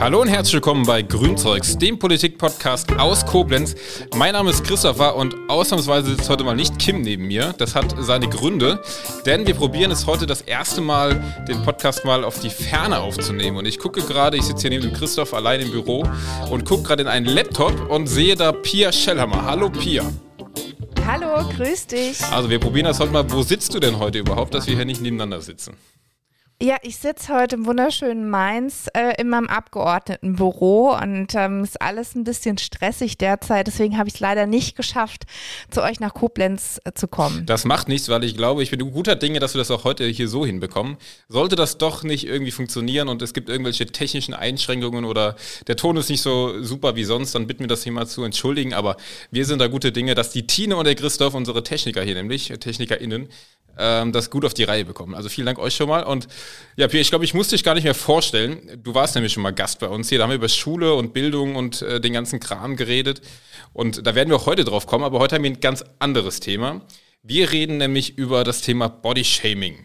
Hallo und herzlich willkommen bei Grünzeugs, dem Politik-Podcast aus Koblenz. Mein Name ist Christopher und ausnahmsweise sitzt heute mal nicht Kim neben mir. Das hat seine Gründe, denn wir probieren es heute das erste Mal, den Podcast mal auf die Ferne aufzunehmen. Und ich gucke gerade, ich sitze hier neben dem Christoph allein im Büro und gucke gerade in einen Laptop und sehe da Pia Schellhammer. Hallo Pia. Hallo, grüß dich. Also wir probieren das heute mal. Wo sitzt du denn heute überhaupt, dass wir hier nicht nebeneinander sitzen? Ja, ich sitze heute im wunderschönen Mainz äh, in meinem Abgeordnetenbüro und ähm, ist alles ein bisschen stressig derzeit. Deswegen habe ich es leider nicht geschafft, zu euch nach Koblenz äh, zu kommen. Das macht nichts, weil ich glaube, ich bin guter Dinge, dass wir das auch heute hier so hinbekommen. Sollte das doch nicht irgendwie funktionieren und es gibt irgendwelche technischen Einschränkungen oder der Ton ist nicht so super wie sonst, dann bitten wir das hier mal zu entschuldigen. Aber wir sind da gute Dinge, dass die Tine und der Christoph, unsere Techniker hier nämlich, TechnikerInnen, ähm, das gut auf die Reihe bekommen. Also vielen Dank euch schon mal. Und ja, Pierre, ich glaube, ich muss dich gar nicht mehr vorstellen. Du warst nämlich schon mal Gast bei uns hier. Da haben wir über Schule und Bildung und äh, den ganzen Kram geredet. Und da werden wir auch heute drauf kommen. Aber heute haben wir ein ganz anderes Thema. Wir reden nämlich über das Thema Bodyshaming.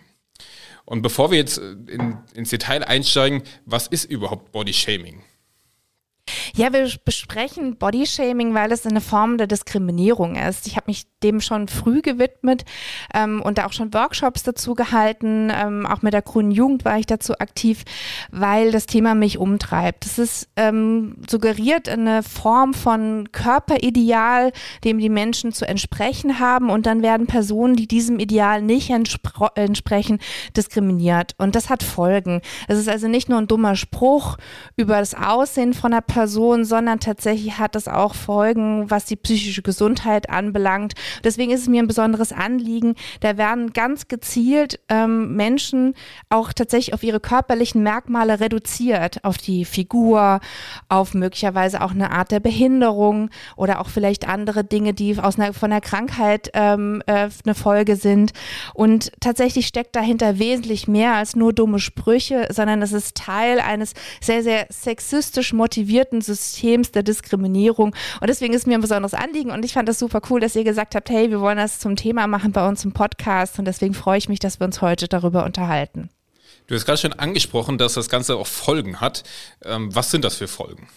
Und bevor wir jetzt äh, in, ins Detail einsteigen, was ist überhaupt Bodyshaming? Ja, wir besprechen Bodyshaming, weil es eine Form der Diskriminierung ist. Ich habe mich dem schon früh gewidmet ähm, und da auch schon Workshops dazu gehalten. Ähm, auch mit der Grünen Jugend war ich dazu aktiv, weil das Thema mich umtreibt. Es ist ähm, suggeriert eine Form von Körperideal, dem die Menschen zu entsprechen haben und dann werden Personen, die diesem Ideal nicht entsprechen, diskriminiert. Und das hat Folgen. Es ist also nicht nur ein dummer Spruch über das Aussehen von einer Person, sondern tatsächlich hat es auch Folgen, was die psychische Gesundheit anbelangt. Deswegen ist es mir ein besonderes Anliegen. Da werden ganz gezielt ähm, Menschen auch tatsächlich auf ihre körperlichen Merkmale reduziert, auf die Figur, auf möglicherweise auch eine Art der Behinderung oder auch vielleicht andere Dinge, die aus einer, von der Krankheit ähm, äh, eine Folge sind. Und tatsächlich steckt dahinter wesentlich mehr als nur dumme Sprüche, sondern es ist Teil eines sehr, sehr sexistisch motivierten etablierten Systems der Diskriminierung. Und deswegen ist mir ein besonderes Anliegen und ich fand das super cool, dass ihr gesagt habt, hey, wir wollen das zum Thema machen bei uns im Podcast und deswegen freue ich mich, dass wir uns heute darüber unterhalten. Du hast gerade schon angesprochen, dass das Ganze auch Folgen hat. Ähm, was sind das für Folgen?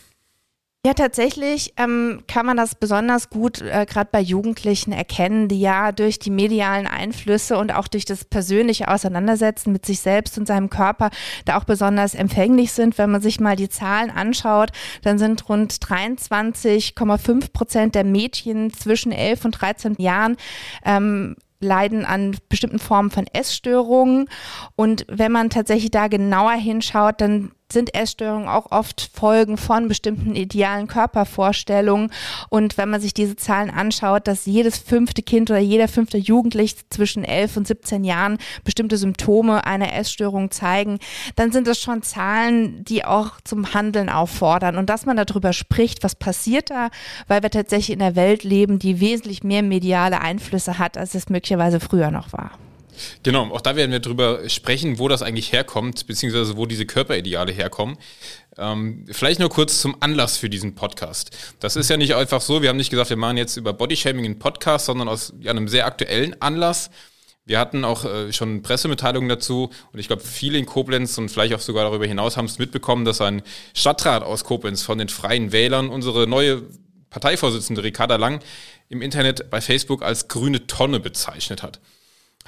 Ja, tatsächlich ähm, kann man das besonders gut äh, gerade bei Jugendlichen erkennen, die ja durch die medialen Einflüsse und auch durch das persönliche Auseinandersetzen mit sich selbst und seinem Körper da auch besonders empfänglich sind. Wenn man sich mal die Zahlen anschaut, dann sind rund 23,5 Prozent der Mädchen zwischen 11 und 13 Jahren ähm, leiden an bestimmten Formen von Essstörungen. Und wenn man tatsächlich da genauer hinschaut, dann sind Essstörungen auch oft Folgen von bestimmten idealen Körpervorstellungen. Und wenn man sich diese Zahlen anschaut, dass jedes fünfte Kind oder jeder fünfte Jugendliche zwischen 11 und 17 Jahren bestimmte Symptome einer Essstörung zeigen, dann sind das schon Zahlen, die auch zum Handeln auffordern. Und dass man darüber spricht, was passiert da, weil wir tatsächlich in einer Welt leben, die wesentlich mehr mediale Einflüsse hat, als es möglicherweise früher noch war. Genau, auch da werden wir drüber sprechen, wo das eigentlich herkommt, beziehungsweise wo diese Körperideale herkommen. Ähm, vielleicht nur kurz zum Anlass für diesen Podcast. Das ist ja nicht einfach so, wir haben nicht gesagt, wir machen jetzt über Bodyshaming einen Podcast, sondern aus ja, einem sehr aktuellen Anlass. Wir hatten auch äh, schon Pressemitteilungen dazu und ich glaube, viele in Koblenz und vielleicht auch sogar darüber hinaus haben es mitbekommen, dass ein Stadtrat aus Koblenz von den Freien Wählern unsere neue Parteivorsitzende Ricarda Lang im Internet bei Facebook als grüne Tonne bezeichnet hat.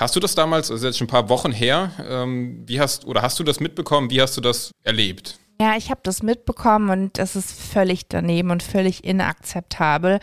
Hast du das damals, ist jetzt schon ein paar Wochen her, ähm, wie hast oder hast du das mitbekommen? Wie hast du das erlebt? Ja, ich habe das mitbekommen und das ist völlig daneben und völlig inakzeptabel.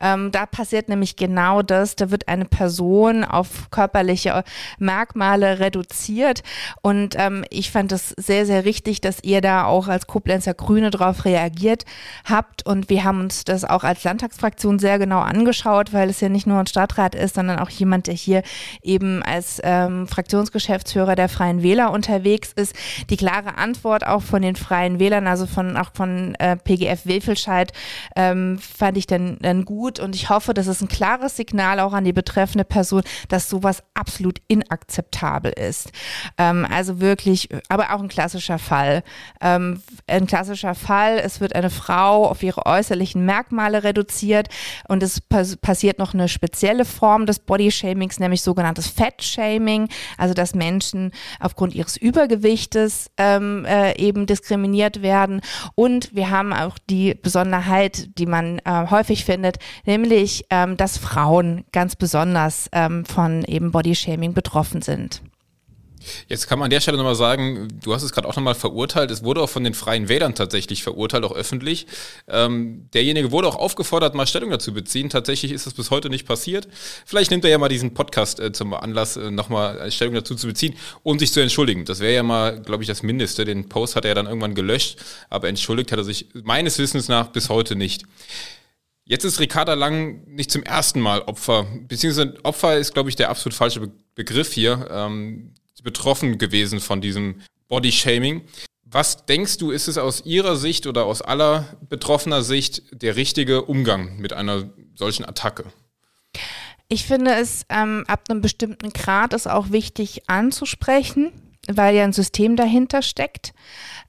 Ähm, da passiert nämlich genau das. Da wird eine Person auf körperliche Merkmale reduziert und ähm, ich fand es sehr, sehr richtig, dass ihr da auch als Koblenzer Grüne darauf reagiert habt und wir haben uns das auch als Landtagsfraktion sehr genau angeschaut, weil es ja nicht nur ein Stadtrat ist, sondern auch jemand, der hier eben als ähm, Fraktionsgeschäftsführer der Freien Wähler unterwegs ist. Die klare Antwort auch von den Freien Freien Wählern, also von auch von äh, PGF Wilfelscheid, ähm, fand ich dann, dann gut und ich hoffe, das ist ein klares Signal auch an die betreffende Person, dass sowas absolut inakzeptabel ist. Ähm, also wirklich, aber auch ein klassischer Fall. Ähm, ein klassischer Fall, es wird eine Frau auf ihre äußerlichen Merkmale reduziert und es pass passiert noch eine spezielle Form des Bodyshamings, nämlich sogenanntes Fat-Shaming, also dass Menschen aufgrund ihres Übergewichtes ähm, äh, eben diskriminiert werden. Und wir haben auch die Besonderheit, die man äh, häufig findet, nämlich, ähm, dass Frauen ganz besonders ähm, von eben Bodyshaming betroffen sind. Jetzt kann man an der Stelle nochmal sagen, du hast es gerade auch nochmal verurteilt, es wurde auch von den Freien Wählern tatsächlich verurteilt, auch öffentlich. Ähm, derjenige wurde auch aufgefordert, mal Stellung dazu beziehen. Tatsächlich ist es bis heute nicht passiert. Vielleicht nimmt er ja mal diesen Podcast äh, zum Anlass, äh, nochmal Stellung dazu zu beziehen und sich zu entschuldigen. Das wäre ja mal, glaube ich, das Mindeste. Den Post hat er dann irgendwann gelöscht, aber entschuldigt hat er sich meines Wissens nach bis heute nicht. Jetzt ist Ricarda Lang nicht zum ersten Mal Opfer, beziehungsweise Opfer ist, glaube ich, der absolut falsche Be Begriff hier. Ähm, betroffen gewesen von diesem Body-Shaming. Was denkst du, ist es aus Ihrer Sicht oder aus aller betroffener Sicht der richtige Umgang mit einer solchen Attacke? Ich finde es ähm, ab einem bestimmten Grad ist auch wichtig anzusprechen, weil ja ein System dahinter steckt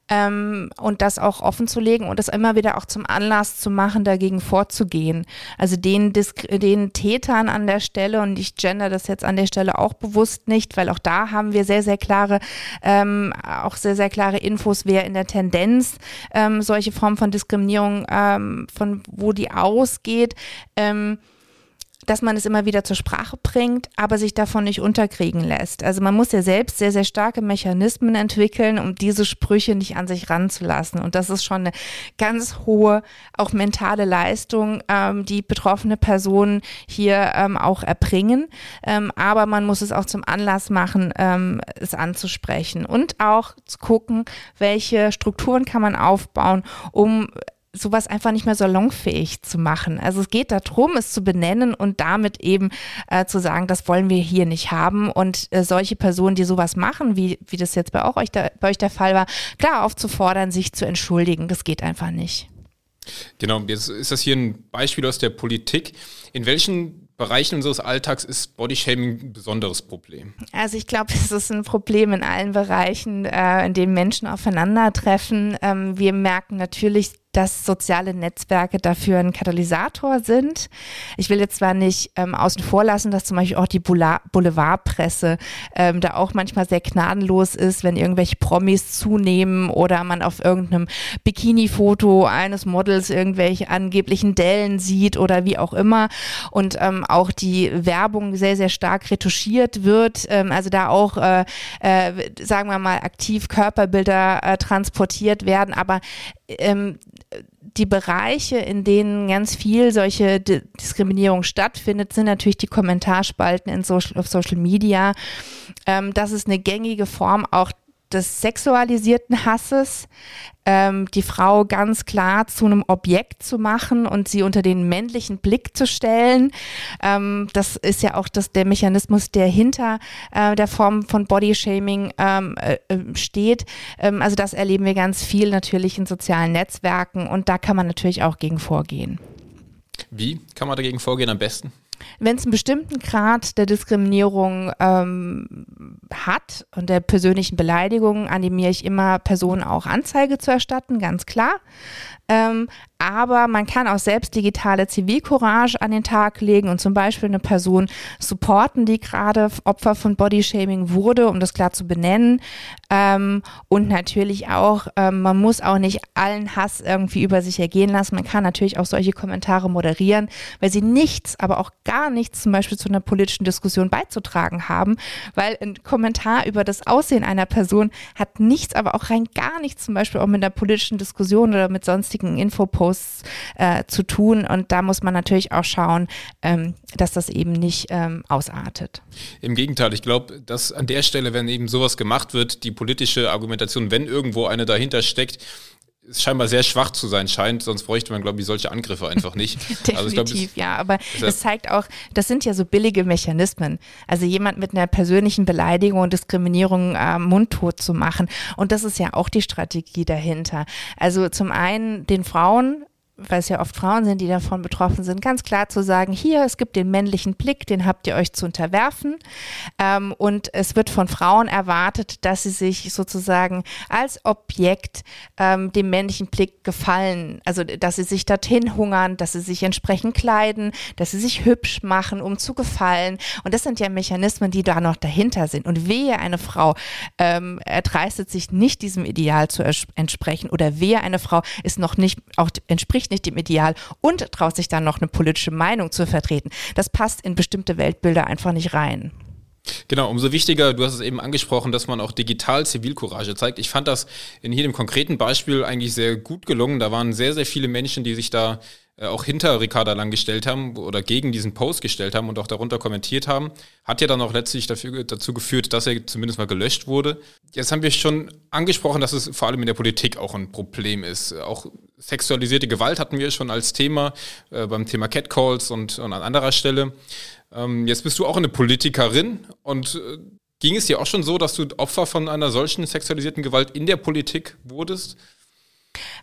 ähm, und das auch offen zu legen und das immer wieder auch zum Anlass zu machen, dagegen vorzugehen. Also den, den Tätern an der Stelle, und ich gender das jetzt an der Stelle auch bewusst nicht, weil auch da haben wir sehr, sehr klare, ähm, auch sehr, sehr klare Infos, wer in der Tendenz ähm, solche Formen von Diskriminierung, ähm, von wo die ausgeht. Dass man es immer wieder zur Sprache bringt, aber sich davon nicht unterkriegen lässt. Also man muss ja selbst sehr, sehr starke Mechanismen entwickeln, um diese Sprüche nicht an sich ranzulassen. Und das ist schon eine ganz hohe, auch mentale Leistung, ähm, die betroffene Personen hier ähm, auch erbringen. Ähm, aber man muss es auch zum Anlass machen, ähm, es anzusprechen und auch zu gucken, welche Strukturen kann man aufbauen, um sowas einfach nicht mehr salonfähig zu machen. Also es geht darum, es zu benennen und damit eben äh, zu sagen, das wollen wir hier nicht haben. Und äh, solche Personen, die sowas machen, wie, wie das jetzt bei, auch euch da, bei euch der Fall war, klar aufzufordern, sich zu entschuldigen. Das geht einfach nicht. Genau, jetzt ist das hier ein Beispiel aus der Politik. In welchen Bereichen unseres Alltags ist Bodyshaming ein besonderes Problem? Also ich glaube, es ist ein Problem in allen Bereichen, äh, in denen Menschen aufeinandertreffen. Ähm, wir merken natürlich dass soziale Netzwerke dafür ein Katalysator sind. Ich will jetzt zwar nicht ähm, außen vor lassen, dass zum Beispiel auch die Boulevardpresse ähm, da auch manchmal sehr gnadenlos ist, wenn irgendwelche Promis zunehmen oder man auf irgendeinem Bikini-Foto eines Models irgendwelche angeblichen Dellen sieht oder wie auch immer und ähm, auch die Werbung sehr, sehr stark retuschiert wird. Ähm, also da auch, äh, äh, sagen wir mal, aktiv Körperbilder äh, transportiert werden, aber ähm, die Bereiche, in denen ganz viel solche D Diskriminierung stattfindet, sind natürlich die Kommentarspalten in Social, auf Social Media. Ähm, das ist eine gängige Form auch des sexualisierten Hasses, ähm, die Frau ganz klar zu einem Objekt zu machen und sie unter den männlichen Blick zu stellen. Ähm, das ist ja auch das, der Mechanismus, der hinter äh, der Form von Bodyshaming ähm, äh, äh, steht. Ähm, also das erleben wir ganz viel natürlich in sozialen Netzwerken und da kann man natürlich auch gegen vorgehen. Wie kann man dagegen vorgehen am besten? Wenn es einen bestimmten Grad der Diskriminierung ähm, hat und der persönlichen Beleidigung, animiere ich immer Personen auch Anzeige zu erstatten, ganz klar. Ähm, aber man kann auch selbst digitale Zivilcourage an den Tag legen und zum Beispiel eine Person supporten, die gerade Opfer von Bodyshaming wurde, um das klar zu benennen. Ähm, und natürlich auch, ähm, man muss auch nicht allen Hass irgendwie über sich ergehen lassen. Man kann natürlich auch solche Kommentare moderieren, weil sie nichts, aber auch gar nichts zum Beispiel zu einer politischen Diskussion beizutragen haben, weil ein Kommentar über das Aussehen einer Person hat nichts, aber auch rein gar nichts zum Beispiel auch mit einer politischen Diskussion oder mit sonstigen Infoposts äh, zu tun. Und da muss man natürlich auch schauen, ähm, dass das eben nicht ähm, ausartet. Im Gegenteil, ich glaube, dass an der Stelle, wenn eben sowas gemacht wird, die politische Argumentation, wenn irgendwo eine dahinter steckt, scheinbar sehr schwach zu sein scheint, sonst bräuchte man, glaube ich, solche Angriffe einfach nicht. Definitiv, also glaub, es, ja, aber es zeigt auch, das sind ja so billige Mechanismen. Also jemand mit einer persönlichen Beleidigung und Diskriminierung äh, mundtot zu machen. Und das ist ja auch die Strategie dahinter. Also zum einen den Frauen weil es ja oft Frauen sind, die davon betroffen sind, ganz klar zu sagen, hier, es gibt den männlichen Blick, den habt ihr euch zu unterwerfen. Ähm, und es wird von Frauen erwartet, dass sie sich sozusagen als Objekt ähm, dem männlichen Blick gefallen, also dass sie sich dorthin hungern, dass sie sich entsprechend kleiden, dass sie sich hübsch machen, um zu gefallen. Und das sind ja Mechanismen, die da noch dahinter sind. Und wehe, eine Frau ähm, erdreistet sich nicht diesem Ideal zu entsprechen oder wehe, eine Frau ist noch nicht, auch entspricht entspricht nicht dem Ideal und traut sich dann noch eine politische Meinung zu vertreten. Das passt in bestimmte Weltbilder einfach nicht rein. Genau, umso wichtiger, du hast es eben angesprochen, dass man auch digital Zivilcourage zeigt. Ich fand das in jedem konkreten Beispiel eigentlich sehr gut gelungen. Da waren sehr, sehr viele Menschen, die sich da auch hinter Ricarda Lang gestellt haben oder gegen diesen Post gestellt haben und auch darunter kommentiert haben, hat ja dann auch letztlich dafür, dazu geführt, dass er zumindest mal gelöscht wurde. Jetzt haben wir schon angesprochen, dass es vor allem in der Politik auch ein Problem ist. Auch sexualisierte Gewalt hatten wir schon als Thema äh, beim Thema Catcalls und, und an anderer Stelle. Ähm, jetzt bist du auch eine Politikerin und äh, ging es dir auch schon so, dass du Opfer von einer solchen sexualisierten Gewalt in der Politik wurdest?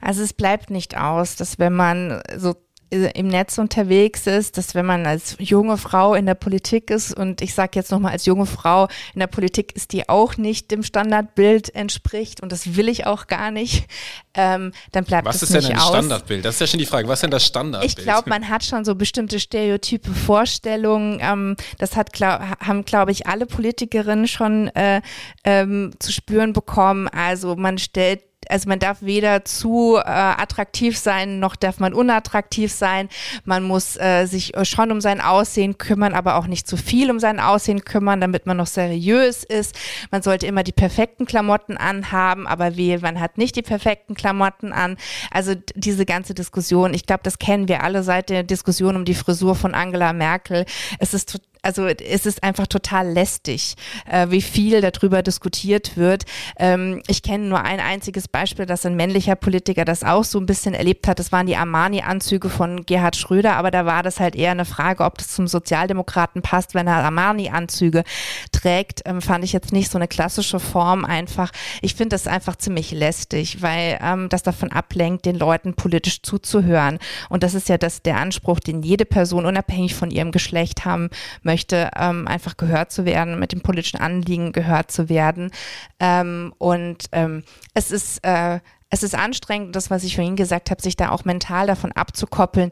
Also es bleibt nicht aus, dass wenn man so äh, im Netz unterwegs ist, dass wenn man als junge Frau in der Politik ist und ich sage jetzt nochmal als junge Frau in der Politik ist, die auch nicht dem Standardbild entspricht und das will ich auch gar nicht, ähm, dann bleibt Was das nicht aus. Was ist denn ein Standardbild? Das ist ja schon die Frage. Was ist denn das Standardbild? Ich glaube, man hat schon so bestimmte stereotype Vorstellungen. Ähm, das hat, glaub, haben, glaube ich, alle Politikerinnen schon äh, ähm, zu spüren bekommen. Also man stellt also man darf weder zu äh, attraktiv sein, noch darf man unattraktiv sein. Man muss äh, sich schon um sein Aussehen kümmern, aber auch nicht zu viel um sein Aussehen kümmern, damit man noch seriös ist. Man sollte immer die perfekten Klamotten anhaben, aber wehe, man hat nicht die perfekten Klamotten an. Also diese ganze Diskussion, ich glaube, das kennen wir alle seit der Diskussion um die Frisur von Angela Merkel. Es ist also es ist einfach total lästig, äh, wie viel darüber diskutiert wird. Ähm, ich kenne nur ein einziges Beispiel, dass ein männlicher Politiker das auch so ein bisschen erlebt hat. Das waren die Armani-Anzüge von Gerhard Schröder, aber da war das halt eher eine Frage, ob das zum Sozialdemokraten passt, wenn er Armani-Anzüge trägt. Ähm, fand ich jetzt nicht so eine klassische Form einfach. Ich finde das einfach ziemlich lästig, weil ähm, das davon ablenkt, den Leuten politisch zuzuhören. Und das ist ja das, der Anspruch, den jede Person unabhängig von ihrem Geschlecht haben möchte möchte, ähm, einfach gehört zu werden, mit dem politischen Anliegen gehört zu werden. Ähm, und ähm, es ist äh, es ist anstrengend, das, was ich vorhin gesagt habe, sich da auch mental davon abzukoppeln.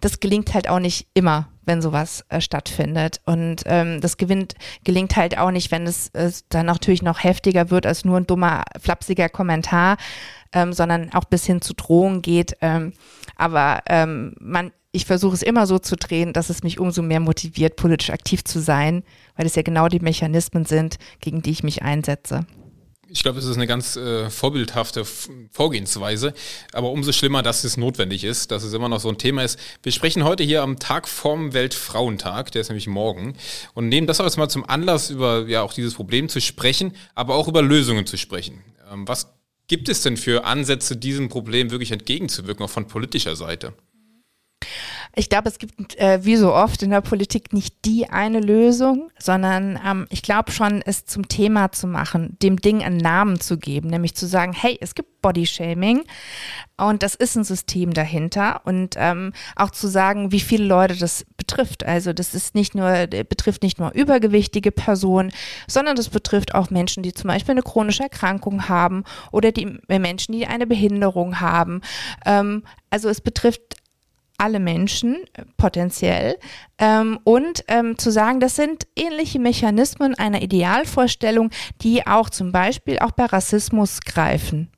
Das gelingt halt auch nicht immer, wenn sowas äh, stattfindet. Und ähm, das gewinnt, gelingt halt auch nicht, wenn es, es dann natürlich noch heftiger wird als nur ein dummer, flapsiger Kommentar, ähm, sondern auch bis hin zu Drohungen geht. Ähm, aber ähm, man, ich versuche es immer so zu drehen, dass es mich umso mehr motiviert, politisch aktiv zu sein, weil es ja genau die Mechanismen sind, gegen die ich mich einsetze. Ich glaube, es ist eine ganz äh, vorbildhafte Vorgehensweise, aber umso schlimmer, dass es notwendig ist, dass es immer noch so ein Thema ist. Wir sprechen heute hier am Tag vorm Weltfrauentag, der ist nämlich morgen, und nehmen das auch mal zum Anlass, über ja auch dieses Problem zu sprechen, aber auch über Lösungen zu sprechen. Ähm, was gibt es denn für Ansätze, diesem Problem wirklich entgegenzuwirken, auch von politischer Seite? Ich glaube, es gibt äh, wie so oft in der Politik nicht die eine Lösung, sondern ähm, ich glaube schon, es zum Thema zu machen, dem Ding einen Namen zu geben, nämlich zu sagen, hey, es gibt Bodyshaming und das ist ein System dahinter und ähm, auch zu sagen, wie viele Leute das betrifft. Also das ist nicht nur betrifft nicht nur übergewichtige Personen, sondern das betrifft auch Menschen, die zum Beispiel eine chronische Erkrankung haben oder die Menschen, die eine Behinderung haben. Ähm, also es betrifft alle Menschen äh, potenziell ähm, und ähm, zu sagen, das sind ähnliche Mechanismen einer Idealvorstellung, die auch zum Beispiel auch bei Rassismus greifen.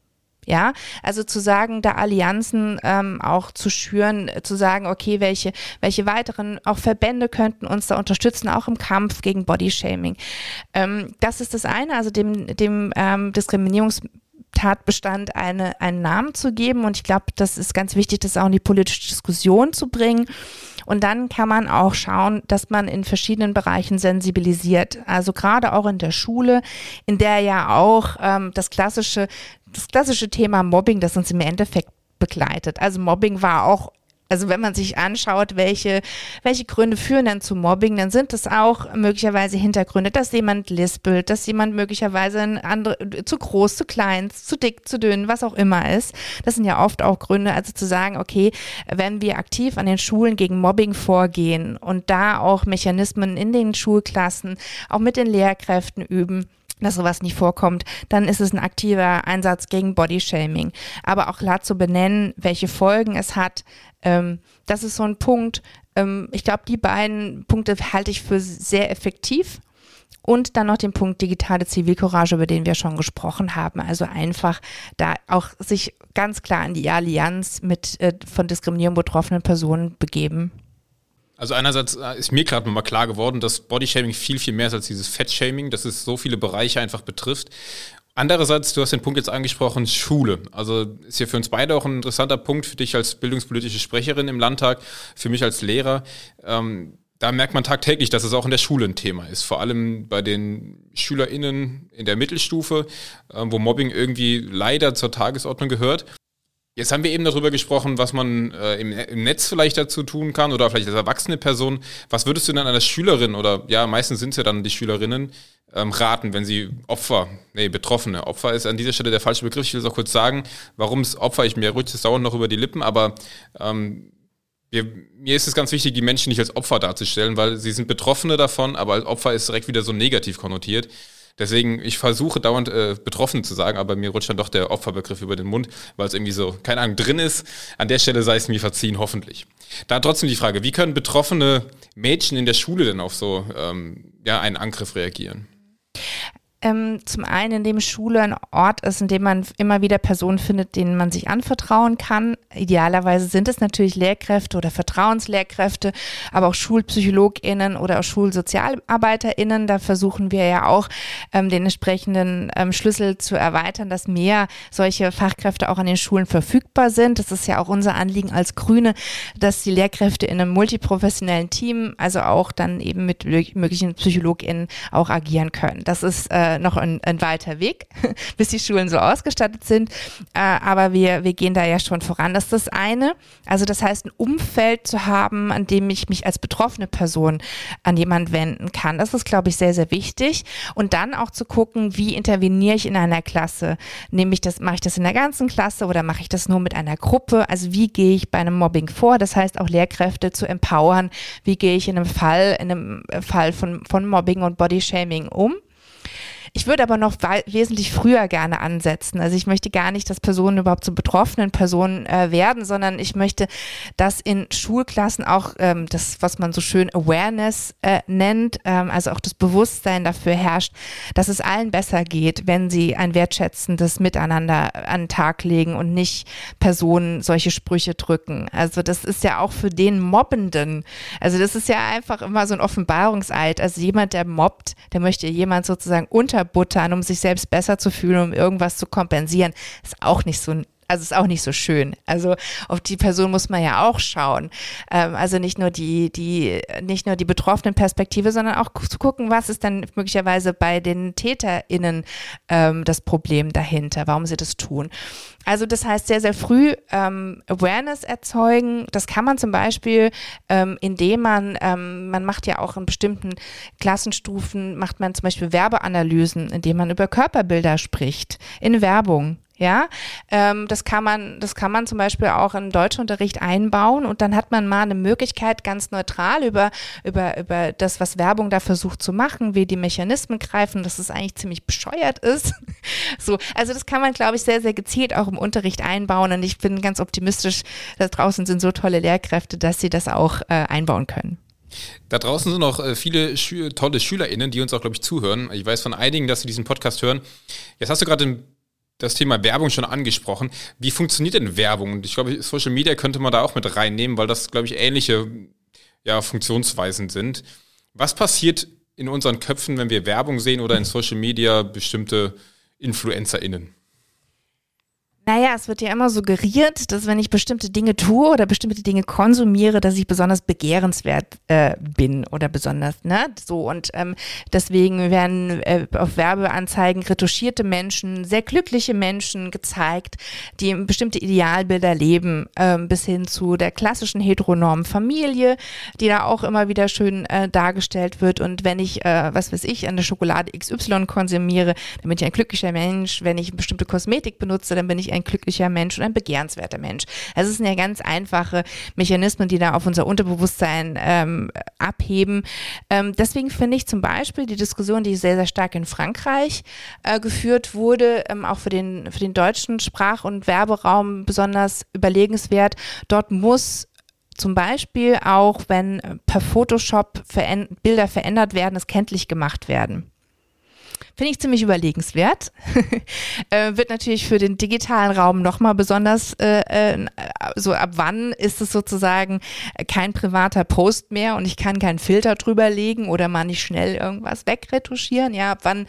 Ja, also zu sagen, da Allianzen ähm, auch zu schüren, äh, zu sagen, okay, welche, welche weiteren auch Verbände könnten uns da unterstützen, auch im Kampf gegen Bodyshaming. Ähm, das ist das eine, also dem, dem ähm, Diskriminierungs Tatbestand eine, einen Namen zu geben. Und ich glaube, das ist ganz wichtig, das auch in die politische Diskussion zu bringen. Und dann kann man auch schauen, dass man in verschiedenen Bereichen sensibilisiert. Also gerade auch in der Schule, in der ja auch ähm, das klassische das klassische Thema Mobbing, das uns im Endeffekt begleitet. Also Mobbing war auch also wenn man sich anschaut, welche, welche Gründe führen denn zu Mobbing, dann sind es auch möglicherweise Hintergründe, dass jemand lispelt, dass jemand möglicherweise ein andere, zu groß, zu klein, zu dick, zu dünn, was auch immer ist. Das sind ja oft auch Gründe, also zu sagen, okay, wenn wir aktiv an den Schulen gegen Mobbing vorgehen und da auch Mechanismen in den Schulklassen, auch mit den Lehrkräften üben, dass sowas nicht vorkommt, dann ist es ein aktiver Einsatz gegen Bodyshaming. Aber auch klar zu benennen, welche Folgen es hat, ähm, das ist so ein Punkt. Ähm, ich glaube, die beiden Punkte halte ich für sehr effektiv. Und dann noch den Punkt digitale Zivilcourage, über den wir schon gesprochen haben. Also einfach da auch sich ganz klar in die Allianz mit äh, von Diskriminierung betroffenen Personen begeben. Also einerseits äh, ist mir gerade nochmal klar geworden, dass Bodyshaming viel, viel mehr ist als dieses Fettshaming, dass es so viele Bereiche einfach betrifft. Andererseits, du hast den Punkt jetzt angesprochen, Schule. Also ist ja für uns beide auch ein interessanter Punkt, für dich als bildungspolitische Sprecherin im Landtag, für mich als Lehrer. Ähm, da merkt man tagtäglich, dass es auch in der Schule ein Thema ist. Vor allem bei den SchülerInnen in der Mittelstufe, äh, wo Mobbing irgendwie leider zur Tagesordnung gehört. Jetzt haben wir eben darüber gesprochen, was man äh, im, im, Netz vielleicht dazu tun kann oder vielleicht als erwachsene Person. Was würdest du dann einer Schülerin oder ja, meistens sind es ja dann die Schülerinnen, ähm, raten, wenn sie Opfer, nee, Betroffene, Opfer ist an dieser Stelle der falsche Begriff. Ich will es auch kurz sagen, warum es Opfer, ich mir rutscht es dauernd noch über die Lippen, aber ähm, wir, mir ist es ganz wichtig, die Menschen nicht als Opfer darzustellen, weil sie sind Betroffene davon, aber als Opfer ist direkt wieder so negativ konnotiert. Deswegen, ich versuche dauernd äh, betroffen zu sagen, aber mir rutscht dann doch der Opferbegriff über den Mund, weil es irgendwie so, keine Ahnung, drin ist. An der Stelle sei es mir verziehen, hoffentlich. Da trotzdem die Frage, wie können betroffene Mädchen in der Schule denn auf so ähm, ja, einen Angriff reagieren? Ähm, zum einen, indem Schule ein Ort ist, in dem man immer wieder Personen findet, denen man sich anvertrauen kann. Idealerweise sind es natürlich Lehrkräfte oder Vertrauenslehrkräfte, aber auch SchulpsychologInnen oder auch SchulsozialarbeiterInnen. Da versuchen wir ja auch, ähm, den entsprechenden ähm, Schlüssel zu erweitern, dass mehr solche Fachkräfte auch an den Schulen verfügbar sind. Das ist ja auch unser Anliegen als Grüne, dass die Lehrkräfte in einem multiprofessionellen Team, also auch dann eben mit möglichen PsychologInnen auch agieren können. Das ist äh, äh, noch ein, ein, weiter Weg, bis die Schulen so ausgestattet sind. Äh, aber wir, wir gehen da ja schon voran. Das ist das eine. Also das heißt, ein Umfeld zu haben, an dem ich mich als betroffene Person an jemand wenden kann. Das ist, glaube ich, sehr, sehr wichtig. Und dann auch zu gucken, wie interveniere ich in einer Klasse? Nehme ich das, mache ich das in der ganzen Klasse oder mache ich das nur mit einer Gruppe? Also wie gehe ich bei einem Mobbing vor? Das heißt auch Lehrkräfte zu empowern. Wie gehe ich in einem Fall, in einem Fall von, von Mobbing und Bodyshaming um? Ich würde aber noch wesentlich früher gerne ansetzen. Also ich möchte gar nicht, dass Personen überhaupt zu betroffenen Personen äh, werden, sondern ich möchte, dass in Schulklassen auch ähm, das, was man so schön Awareness äh, nennt, ähm, also auch das Bewusstsein dafür herrscht, dass es allen besser geht, wenn sie ein wertschätzendes Miteinander an den Tag legen und nicht Personen solche Sprüche drücken. Also das ist ja auch für den Mobbenden, also das ist ja einfach immer so ein Offenbarungseid. Also jemand, der mobbt, der möchte jemand sozusagen unter unterbuttern, um sich selbst besser zu fühlen, um irgendwas zu kompensieren, ist auch nicht so also ist auch nicht so schön. Also auf die Person muss man ja auch schauen. Ähm, also nicht nur die, die, nicht nur die betroffenen Perspektive, sondern auch zu gucken, was ist dann möglicherweise bei den TäterInnen ähm, das Problem dahinter, warum sie das tun. Also das heißt sehr, sehr früh ähm, Awareness erzeugen. Das kann man zum Beispiel, ähm, indem man, ähm, man macht ja auch in bestimmten Klassenstufen, macht man zum Beispiel Werbeanalysen, indem man über Körperbilder spricht, in Werbung. Ja, ähm, das kann man, das kann man zum Beispiel auch in Deutschunterricht einbauen und dann hat man mal eine Möglichkeit, ganz neutral über, über, über das, was Werbung da versucht zu machen, wie die Mechanismen greifen, dass es eigentlich ziemlich bescheuert ist. so, also das kann man, glaube ich, sehr, sehr gezielt auch im Unterricht einbauen und ich bin ganz optimistisch, da draußen sind so tolle Lehrkräfte, dass sie das auch äh, einbauen können. Da draußen sind noch äh, viele Schü tolle SchülerInnen, die uns auch, glaube ich, zuhören. Ich weiß von einigen, dass sie diesen Podcast hören. Jetzt hast du gerade den das Thema Werbung schon angesprochen. Wie funktioniert denn Werbung? Und ich glaube, Social Media könnte man da auch mit reinnehmen, weil das, glaube ich, ähnliche ja, Funktionsweisen sind. Was passiert in unseren Köpfen, wenn wir Werbung sehen oder in Social Media bestimmte InfluencerInnen? Naja, es wird ja immer suggeriert, dass wenn ich bestimmte Dinge tue oder bestimmte Dinge konsumiere, dass ich besonders begehrenswert äh, bin oder besonders, ne? So und ähm, deswegen werden äh, auf Werbeanzeigen retuschierte Menschen, sehr glückliche Menschen gezeigt, die bestimmte Idealbilder leben, äh, bis hin zu der klassischen heteronormen Familie, die da auch immer wieder schön äh, dargestellt wird. Und wenn ich, äh, was weiß ich, eine Schokolade XY konsumiere, dann bin ich ein glücklicher Mensch. Wenn ich bestimmte Kosmetik benutze, dann bin ich ein glücklicher Mensch und ein begehrenswerter Mensch. Also es sind ja ganz einfache Mechanismen, die da auf unser Unterbewusstsein ähm, abheben. Ähm, deswegen finde ich zum Beispiel die Diskussion, die sehr, sehr stark in Frankreich äh, geführt wurde, ähm, auch für den, für den deutschen Sprach- und Werberaum besonders überlegenswert. Dort muss zum Beispiel auch, wenn per Photoshop Bilder verändert werden, es kenntlich gemacht werden. Finde ich ziemlich überlegenswert. äh, wird natürlich für den digitalen Raum nochmal besonders, äh, äh, so ab wann ist es sozusagen kein privater Post mehr und ich kann keinen Filter drüber legen oder mal nicht schnell irgendwas wegretuschieren. Ja, ab wann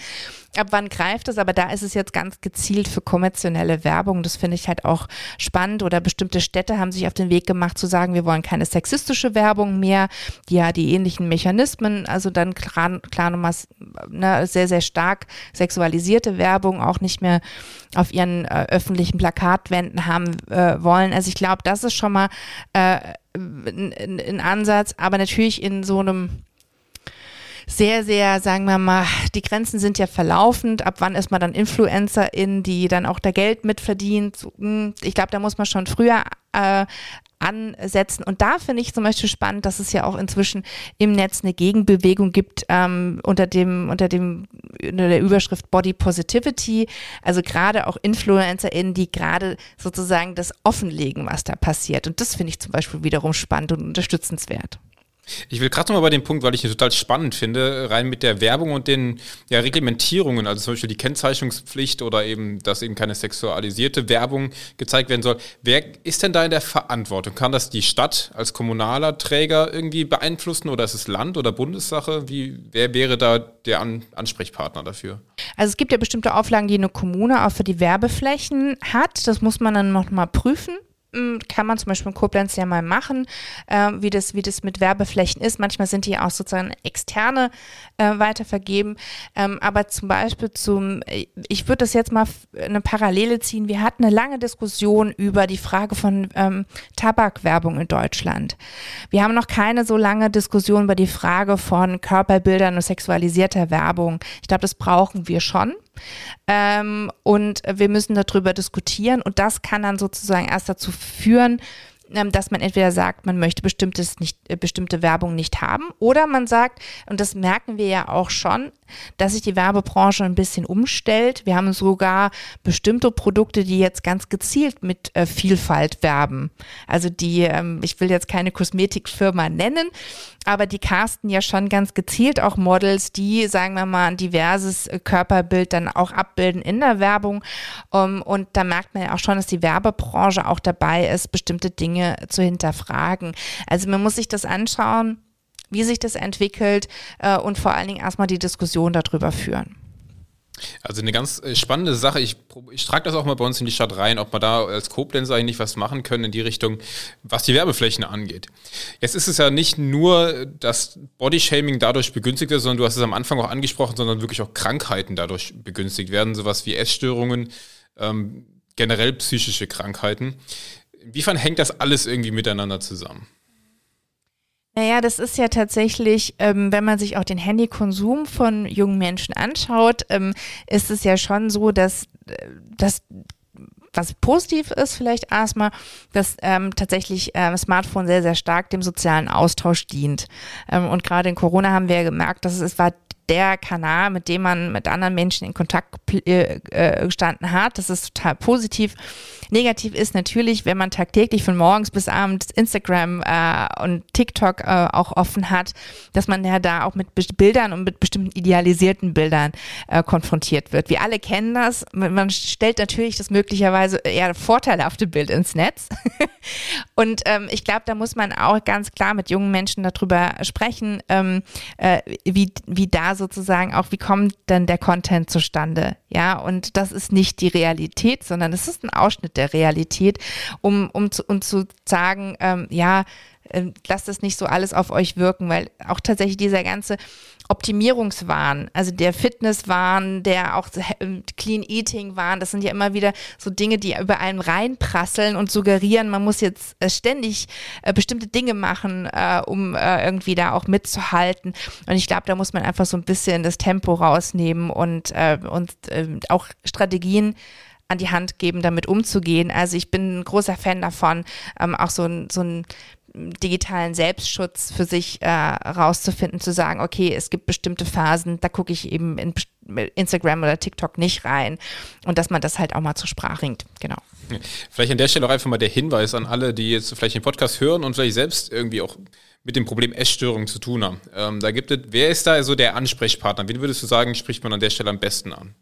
ab wann greift es, aber da ist es jetzt ganz gezielt für kommerzielle Werbung. Das finde ich halt auch spannend. Oder bestimmte Städte haben sich auf den Weg gemacht zu sagen, wir wollen keine sexistische Werbung mehr, die ja die ähnlichen Mechanismen, also dann klar, klar nochmal ne, sehr, sehr stark sexualisierte Werbung auch nicht mehr auf ihren äh, öffentlichen Plakatwänden haben äh, wollen. Also ich glaube, das ist schon mal äh, ein, ein Ansatz, aber natürlich in so einem sehr, sehr, sagen wir mal, die Grenzen sind ja verlaufend. Ab wann ist man dann Influencerin, die dann auch da Geld mitverdient? Hm, ich glaube, da muss man schon früher äh, ansetzen. Und da finde ich zum Beispiel spannend, dass es ja auch inzwischen im Netz eine Gegenbewegung gibt ähm, unter dem, unter dem, unter der Überschrift Body Positivity. Also gerade auch InfluencerInnen, die gerade sozusagen das offenlegen, was da passiert. Und das finde ich zum Beispiel wiederum spannend und unterstützenswert. Ich will gerade nochmal bei dem Punkt, weil ich ihn total spannend finde, rein mit der Werbung und den ja, Reglementierungen, also zum Beispiel die Kennzeichnungspflicht oder eben, dass eben keine sexualisierte Werbung gezeigt werden soll. Wer ist denn da in der Verantwortung? Kann das die Stadt als kommunaler Träger irgendwie beeinflussen oder ist es Land- oder Bundessache? Wie, wer wäre da der An Ansprechpartner dafür? Also es gibt ja bestimmte Auflagen, die eine Kommune auch für die Werbeflächen hat. Das muss man dann noch mal prüfen. Kann man zum Beispiel in Koblenz ja mal machen, äh, wie, das, wie das mit Werbeflächen ist. Manchmal sind die auch sozusagen externe äh, weitervergeben. Ähm, aber zum Beispiel zum, ich würde das jetzt mal eine Parallele ziehen. Wir hatten eine lange Diskussion über die Frage von ähm, Tabakwerbung in Deutschland. Wir haben noch keine so lange Diskussion über die Frage von Körperbildern und sexualisierter Werbung. Ich glaube, das brauchen wir schon. Ähm, und wir müssen darüber diskutieren. Und das kann dann sozusagen erst dazu führen, ähm, dass man entweder sagt, man möchte bestimmtes nicht, äh, bestimmte Werbung nicht haben oder man sagt, und das merken wir ja auch schon, dass sich die Werbebranche ein bisschen umstellt. Wir haben sogar bestimmte Produkte, die jetzt ganz gezielt mit äh, Vielfalt werben. Also die, ähm, ich will jetzt keine Kosmetikfirma nennen, aber die casten ja schon ganz gezielt auch Models, die, sagen wir mal, ein diverses äh, Körperbild dann auch abbilden in der Werbung. Um, und da merkt man ja auch schon, dass die Werbebranche auch dabei ist, bestimmte Dinge zu hinterfragen. Also man muss sich das anschauen wie sich das entwickelt äh, und vor allen Dingen erstmal die Diskussion darüber führen. Also eine ganz äh, spannende Sache. Ich, ich trage das auch mal bei uns in die Stadt rein, ob wir da als Koblenz eigentlich was machen können in die Richtung, was die Werbeflächen angeht. Jetzt ist es ja nicht nur, dass Bodyshaming dadurch begünstigt wird, sondern du hast es am Anfang auch angesprochen, sondern wirklich auch Krankheiten dadurch begünstigt werden, sowas wie Essstörungen, ähm, generell psychische Krankheiten. Inwiefern hängt das alles irgendwie miteinander zusammen? Naja, das ist ja tatsächlich, ähm, wenn man sich auch den Handykonsum von jungen Menschen anschaut, ähm, ist es ja schon so, dass, äh, dass was positiv ist vielleicht erstmal, dass ähm, tatsächlich ähm, Smartphone sehr, sehr stark dem sozialen Austausch dient. Ähm, und gerade in Corona haben wir ja gemerkt, dass es, es war der Kanal, mit dem man mit anderen Menschen in Kontakt äh, äh, gestanden hat. Das ist total positiv. Negativ ist natürlich, wenn man tagtäglich von morgens bis abends Instagram äh, und TikTok äh, auch offen hat, dass man ja da auch mit Bildern und mit bestimmten idealisierten Bildern äh, konfrontiert wird. Wir alle kennen das. Man stellt natürlich das möglicherweise eher vorteilhafte Bild ins Netz. und ähm, ich glaube, da muss man auch ganz klar mit jungen Menschen darüber sprechen, ähm, äh, wie, wie da sozusagen auch, wie kommt denn der Content zustande? Ja, und das ist nicht die Realität, sondern es ist ein Ausschnitt der Realität, um, um, zu, um zu sagen, ähm, ja, lasst es nicht so alles auf euch wirken, weil auch tatsächlich dieser ganze Optimierungswahn, also der Fitnesswahn, der auch ähm, Clean Eating Wahn, das sind ja immer wieder so Dinge, die über einen reinprasseln und suggerieren, man muss jetzt äh, ständig äh, bestimmte Dinge machen, äh, um irgendwie da auch mitzuhalten. Und ich glaube, da muss man einfach so ein bisschen das Tempo rausnehmen und, und ähm, auch Strategien an die Hand geben, damit umzugehen. Also ich bin ein großer Fan davon, ähm, auch so ein, so ein digitalen Selbstschutz für sich äh, rauszufinden, zu sagen, okay, es gibt bestimmte Phasen, da gucke ich eben in Instagram oder TikTok nicht rein und dass man das halt auch mal zur Sprache bringt, genau. Vielleicht an der Stelle auch einfach mal der Hinweis an alle, die jetzt vielleicht den Podcast hören und vielleicht selbst irgendwie auch mit dem Problem Essstörungen zu tun haben. Ähm, da gibt es, wer ist da so der Ansprechpartner? Wen würdest du sagen, spricht man an der Stelle am besten an?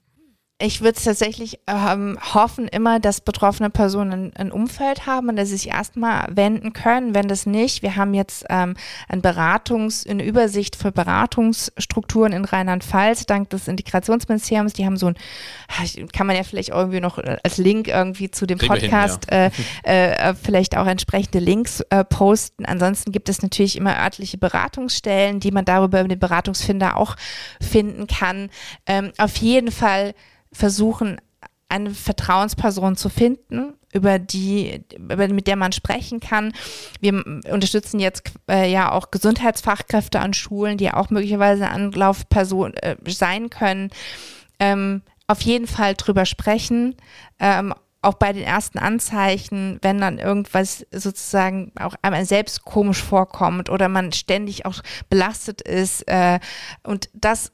Ich würde tatsächlich ähm, hoffen immer, dass betroffene Personen ein, Umfeld haben und dass sie sich erstmal wenden können. Wenn das nicht, wir haben jetzt ähm, ein Beratungs-, eine Übersicht für Beratungsstrukturen in Rheinland-Pfalz dank des Integrationsministeriums. Die haben so ein, kann man ja vielleicht irgendwie noch als Link irgendwie zu dem Podcast hin, ja. äh, äh, vielleicht auch entsprechende Links äh, posten. Ansonsten gibt es natürlich immer örtliche Beratungsstellen, die man darüber über den Beratungsfinder auch finden kann. Ähm, auf jeden Fall versuchen, eine Vertrauensperson zu finden, über die, über, mit der man sprechen kann. Wir unterstützen jetzt äh, ja auch Gesundheitsfachkräfte an Schulen, die auch möglicherweise Anlaufperson äh, sein können. Ähm, auf jeden Fall drüber sprechen. Ähm, auch bei den ersten Anzeichen, wenn dann irgendwas sozusagen auch einmal selbst komisch vorkommt oder man ständig auch belastet ist äh, und das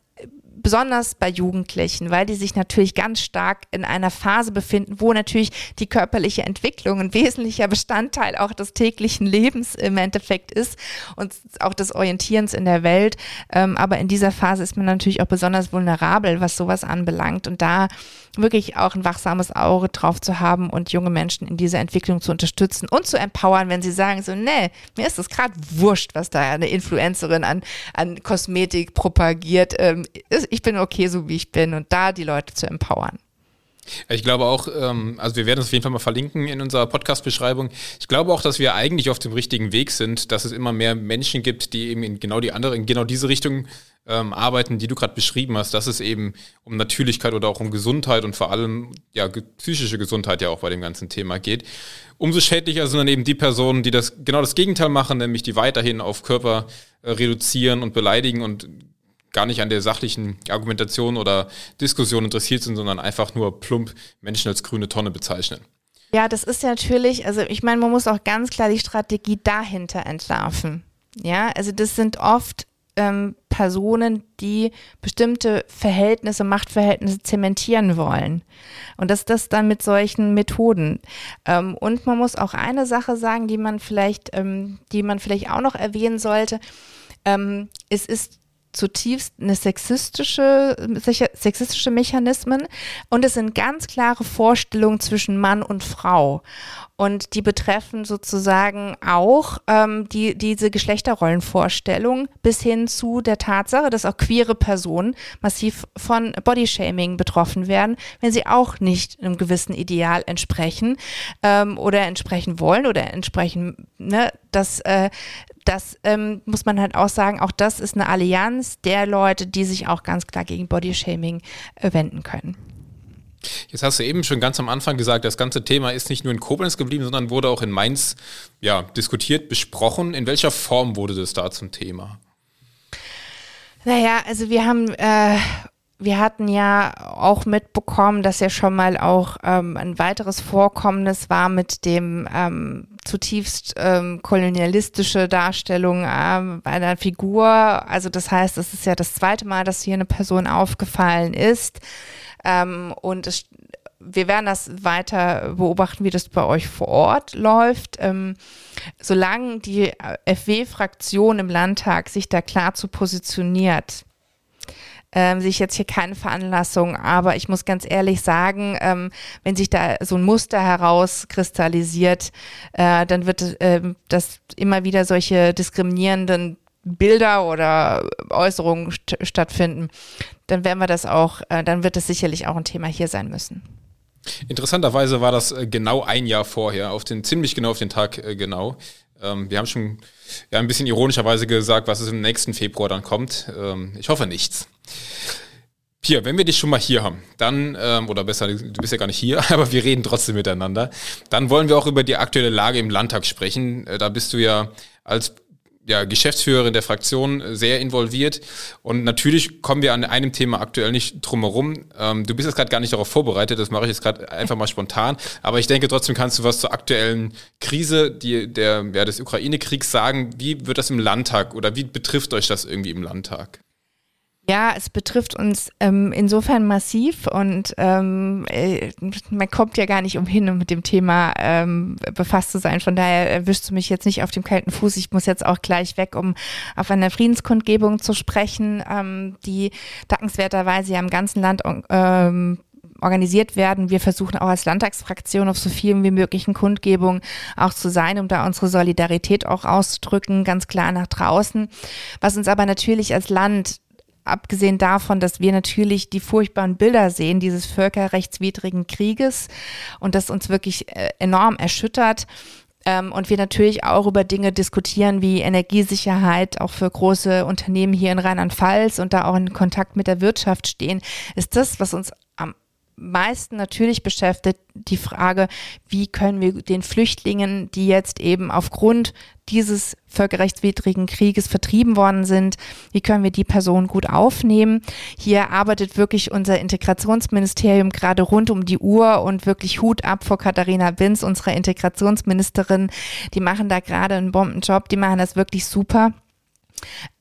besonders bei Jugendlichen, weil die sich natürlich ganz stark in einer Phase befinden, wo natürlich die körperliche Entwicklung ein wesentlicher Bestandteil auch des täglichen Lebens im Endeffekt ist und auch des Orientierens in der Welt. Ähm, aber in dieser Phase ist man natürlich auch besonders vulnerabel, was sowas anbelangt. Und da wirklich auch ein wachsames Auge drauf zu haben und junge Menschen in dieser Entwicklung zu unterstützen und zu empowern, wenn sie sagen so, nee, mir ist es gerade wurscht, was da eine Influencerin an, an Kosmetik propagiert. Ich bin okay, so wie ich bin und da die Leute zu empowern. Ich glaube auch, ähm, also wir werden es auf jeden Fall mal verlinken in unserer Podcast-Beschreibung. Ich glaube auch, dass wir eigentlich auf dem richtigen Weg sind, dass es immer mehr Menschen gibt, die eben in genau die andere, in genau diese Richtung ähm, arbeiten, die du gerade beschrieben hast, dass es eben um Natürlichkeit oder auch um Gesundheit und vor allem ja psychische Gesundheit ja auch bei dem ganzen Thema geht. Umso schädlicher sind dann eben die Personen, die das genau das Gegenteil machen, nämlich die weiterhin auf Körper äh, reduzieren und beleidigen und gar nicht an der sachlichen Argumentation oder Diskussion interessiert sind, sondern einfach nur plump Menschen als grüne Tonne bezeichnen. Ja, das ist ja natürlich, also ich meine, man muss auch ganz klar die Strategie dahinter entlarven. Ja, also das sind oft ähm, Personen, die bestimmte Verhältnisse, Machtverhältnisse zementieren wollen. Und das das dann mit solchen Methoden. Ähm, und man muss auch eine Sache sagen, die man vielleicht, ähm, die man vielleicht auch noch erwähnen sollte. Ähm, es ist zutiefst eine sexistische, sexistische Mechanismen und es sind ganz klare Vorstellungen zwischen Mann und Frau. Und die betreffen sozusagen auch ähm, die, diese Geschlechterrollenvorstellung bis hin zu der Tatsache, dass auch queere Personen massiv von Bodyshaming betroffen werden, wenn sie auch nicht einem gewissen Ideal entsprechen ähm, oder entsprechen wollen oder entsprechen, ne, das, äh, das ähm, muss man halt auch sagen, auch das ist eine Allianz der Leute, die sich auch ganz klar gegen Bodyshaming äh, wenden können. Jetzt hast du eben schon ganz am Anfang gesagt, das ganze Thema ist nicht nur in Koblenz geblieben, sondern wurde auch in Mainz ja, diskutiert, besprochen. In welcher Form wurde das da zum Thema? Naja, also wir haben äh, wir hatten ja auch mitbekommen, dass ja schon mal auch ähm, ein weiteres Vorkommnis war mit dem ähm, zutiefst ähm, kolonialistische Darstellung ähm, einer Figur. Also das heißt, es ist ja das zweite Mal, dass hier eine Person aufgefallen ist. Ähm, und es, wir werden das weiter beobachten, wie das bei euch vor Ort läuft. Ähm, solange die FW-Fraktion im Landtag sich da klar zu positioniert, ähm, sehe ich jetzt hier keine Veranlassung. Aber ich muss ganz ehrlich sagen, ähm, wenn sich da so ein Muster herauskristallisiert, äh, dann wird äh, das immer wieder solche diskriminierenden Bilder oder Äußerungen st stattfinden, dann werden wir das auch, äh, dann wird es sicherlich auch ein Thema hier sein müssen. Interessanterweise war das äh, genau ein Jahr vorher, auf den, ziemlich genau auf den Tag äh, genau. Ähm, wir haben schon ja, ein bisschen ironischerweise gesagt, was es im nächsten Februar dann kommt. Ähm, ich hoffe nichts. Pia, wenn wir dich schon mal hier haben, dann, ähm, oder besser, du bist ja gar nicht hier, aber wir reden trotzdem miteinander, dann wollen wir auch über die aktuelle Lage im Landtag sprechen. Äh, da bist du ja als ja, Geschäftsführerin der Fraktion sehr involviert. Und natürlich kommen wir an einem Thema aktuell nicht drumherum. Ähm, du bist jetzt gerade gar nicht darauf vorbereitet, das mache ich jetzt gerade einfach mal spontan. Aber ich denke, trotzdem kannst du was zur aktuellen Krise die, der, ja, des Ukraine-Kriegs sagen. Wie wird das im Landtag oder wie betrifft euch das irgendwie im Landtag? Ja, es betrifft uns ähm, insofern massiv und ähm, äh, man kommt ja gar nicht umhin, um mit dem Thema ähm, befasst zu sein. Von daher erwischst du mich jetzt nicht auf dem kalten Fuß. Ich muss jetzt auch gleich weg, um auf einer Friedenskundgebung zu sprechen, ähm, die dankenswerterweise ja im ganzen Land ähm, organisiert werden. Wir versuchen auch als Landtagsfraktion auf so vielen wie möglichen Kundgebungen auch zu sein, um da unsere Solidarität auch auszudrücken, ganz klar nach draußen. Was uns aber natürlich als Land abgesehen davon, dass wir natürlich die furchtbaren Bilder sehen dieses völkerrechtswidrigen Krieges und das uns wirklich äh, enorm erschüttert. Ähm, und wir natürlich auch über Dinge diskutieren wie Energiesicherheit, auch für große Unternehmen hier in Rheinland-Pfalz und da auch in Kontakt mit der Wirtschaft stehen, ist das, was uns meisten natürlich beschäftigt die Frage, wie können wir den Flüchtlingen, die jetzt eben aufgrund dieses völkerrechtswidrigen Krieges vertrieben worden sind, wie können wir die Personen gut aufnehmen. Hier arbeitet wirklich unser Integrationsministerium gerade rund um die Uhr und wirklich Hut ab vor Katharina Binz, unserer Integrationsministerin. Die machen da gerade einen Bombenjob, die machen das wirklich super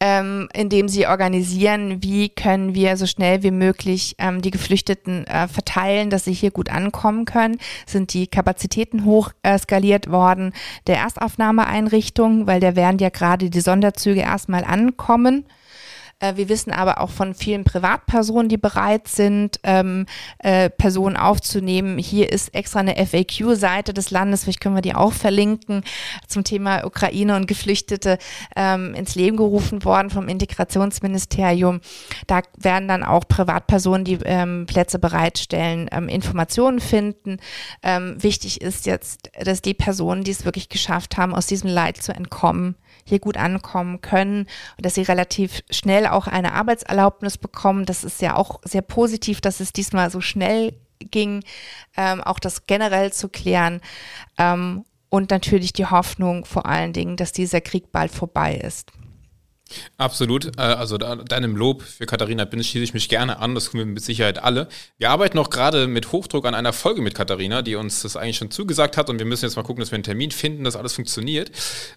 ähm, indem sie organisieren, wie können wir so schnell wie möglich ähm, die Geflüchteten äh, verteilen, dass sie hier gut ankommen können. Sind die Kapazitäten hoch äh, skaliert worden der Erstaufnahmeeinrichtung, weil da werden ja gerade die Sonderzüge erstmal ankommen. Äh, wir wissen aber auch von vielen Privatpersonen, die bereit sind, ähm, äh, Personen aufzunehmen. Hier ist extra eine FAQ-Seite des Landes, vielleicht können wir die auch verlinken, zum Thema Ukraine und Geflüchtete ähm, ins Leben gerufen worden vom Integrationsministerium. Da werden dann auch Privatpersonen, die ähm, Plätze bereitstellen, ähm, Informationen finden. Ähm, wichtig ist jetzt, dass die Personen, die es wirklich geschafft haben, aus diesem Leid zu entkommen, hier gut ankommen können und dass sie relativ schnell auch eine Arbeitserlaubnis bekommen. Das ist ja auch sehr positiv, dass es diesmal so schnell ging, ähm, auch das generell zu klären. Ähm, und natürlich die Hoffnung vor allen Dingen, dass dieser Krieg bald vorbei ist. Absolut. Äh, also deinem Lob für Katharina Binz schließe ich mich gerne an. Das tun wir mit Sicherheit alle. Wir arbeiten noch gerade mit Hochdruck an einer Folge mit Katharina, die uns das eigentlich schon zugesagt hat. Und wir müssen jetzt mal gucken, dass wir einen Termin finden, dass alles funktioniert.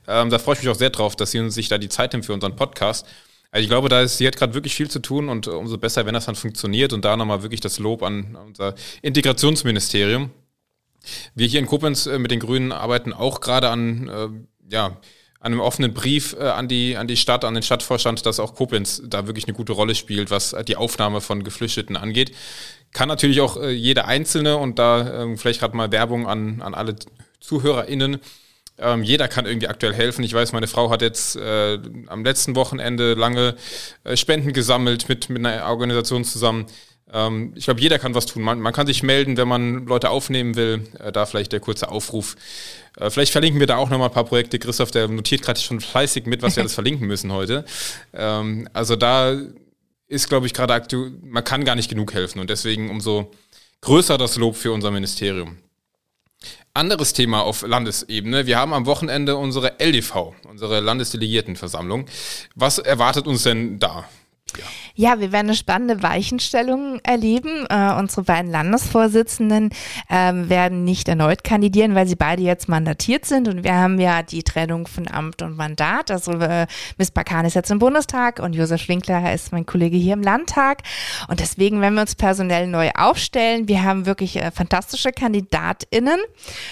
Ähm, da freue ich mich auch sehr drauf, dass sie uns sich da die Zeit nimmt für unseren Podcast. Also ich glaube, da ist, sie hat gerade wirklich viel zu tun und umso besser, wenn das dann funktioniert. Und da nochmal wirklich das Lob an unser Integrationsministerium. Wir hier in Koblenz äh, mit den Grünen arbeiten auch gerade an, äh, ja, einem offenen Brief äh, an, die, an die Stadt, an den Stadtvorstand, dass auch Koblenz da wirklich eine gute Rolle spielt, was die Aufnahme von Geflüchteten angeht. Kann natürlich auch äh, jeder Einzelne und da ähm, vielleicht gerade mal Werbung an, an alle ZuhörerInnen. Ähm, jeder kann irgendwie aktuell helfen. Ich weiß, meine Frau hat jetzt äh, am letzten Wochenende lange äh, Spenden gesammelt mit, mit einer Organisation zusammen. Ähm, ich glaube, jeder kann was tun. Man, man, kann sich melden, wenn man Leute aufnehmen will. Äh, da vielleicht der kurze Aufruf. Äh, vielleicht verlinken wir da auch nochmal ein paar Projekte. Christoph, der notiert gerade schon fleißig mit, was wir alles verlinken müssen heute. Ähm, also da ist, glaube ich, gerade aktuell, man kann gar nicht genug helfen und deswegen umso größer das Lob für unser Ministerium. Anderes Thema auf Landesebene. Wir haben am Wochenende unsere LDV, unsere Landesdelegiertenversammlung. Was erwartet uns denn da? Ja. Ja, wir werden eine spannende Weichenstellung erleben. Äh, unsere beiden Landesvorsitzenden äh, werden nicht erneut kandidieren, weil sie beide jetzt mandatiert sind. Und wir haben ja die Trennung von Amt und Mandat. Also äh, Miss Bakan ist jetzt im Bundestag und Josef Winkler ist mein Kollege hier im Landtag. Und deswegen werden wir uns personell neu aufstellen. Wir haben wirklich äh, fantastische KandidatInnen.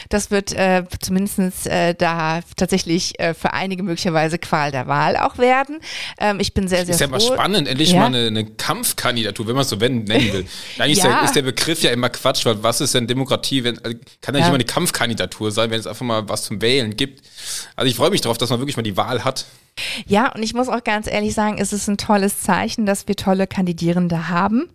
Das wird äh, zumindest äh, da tatsächlich äh, für einige möglicherweise Qual der Wahl auch werden. Ähm, ich bin sehr, sehr ist froh. Ist ja mal spannend endlich ja. mal eine, eine, Kampfkandidatur, wenn man es so nennen will. Eigentlich ja. ist, der, Begriff ja immer Quatsch, weil was ist denn Demokratie? Wenn, also kann ja nicht immer eine Kampfkandidatur sein, wenn es einfach mal was zum Wählen gibt. Also ich freue mich darauf, dass man wirklich mal die Wahl hat. Ja, und ich muss auch ganz ehrlich sagen, es ist ein tolles Zeichen, dass wir tolle Kandidierende haben.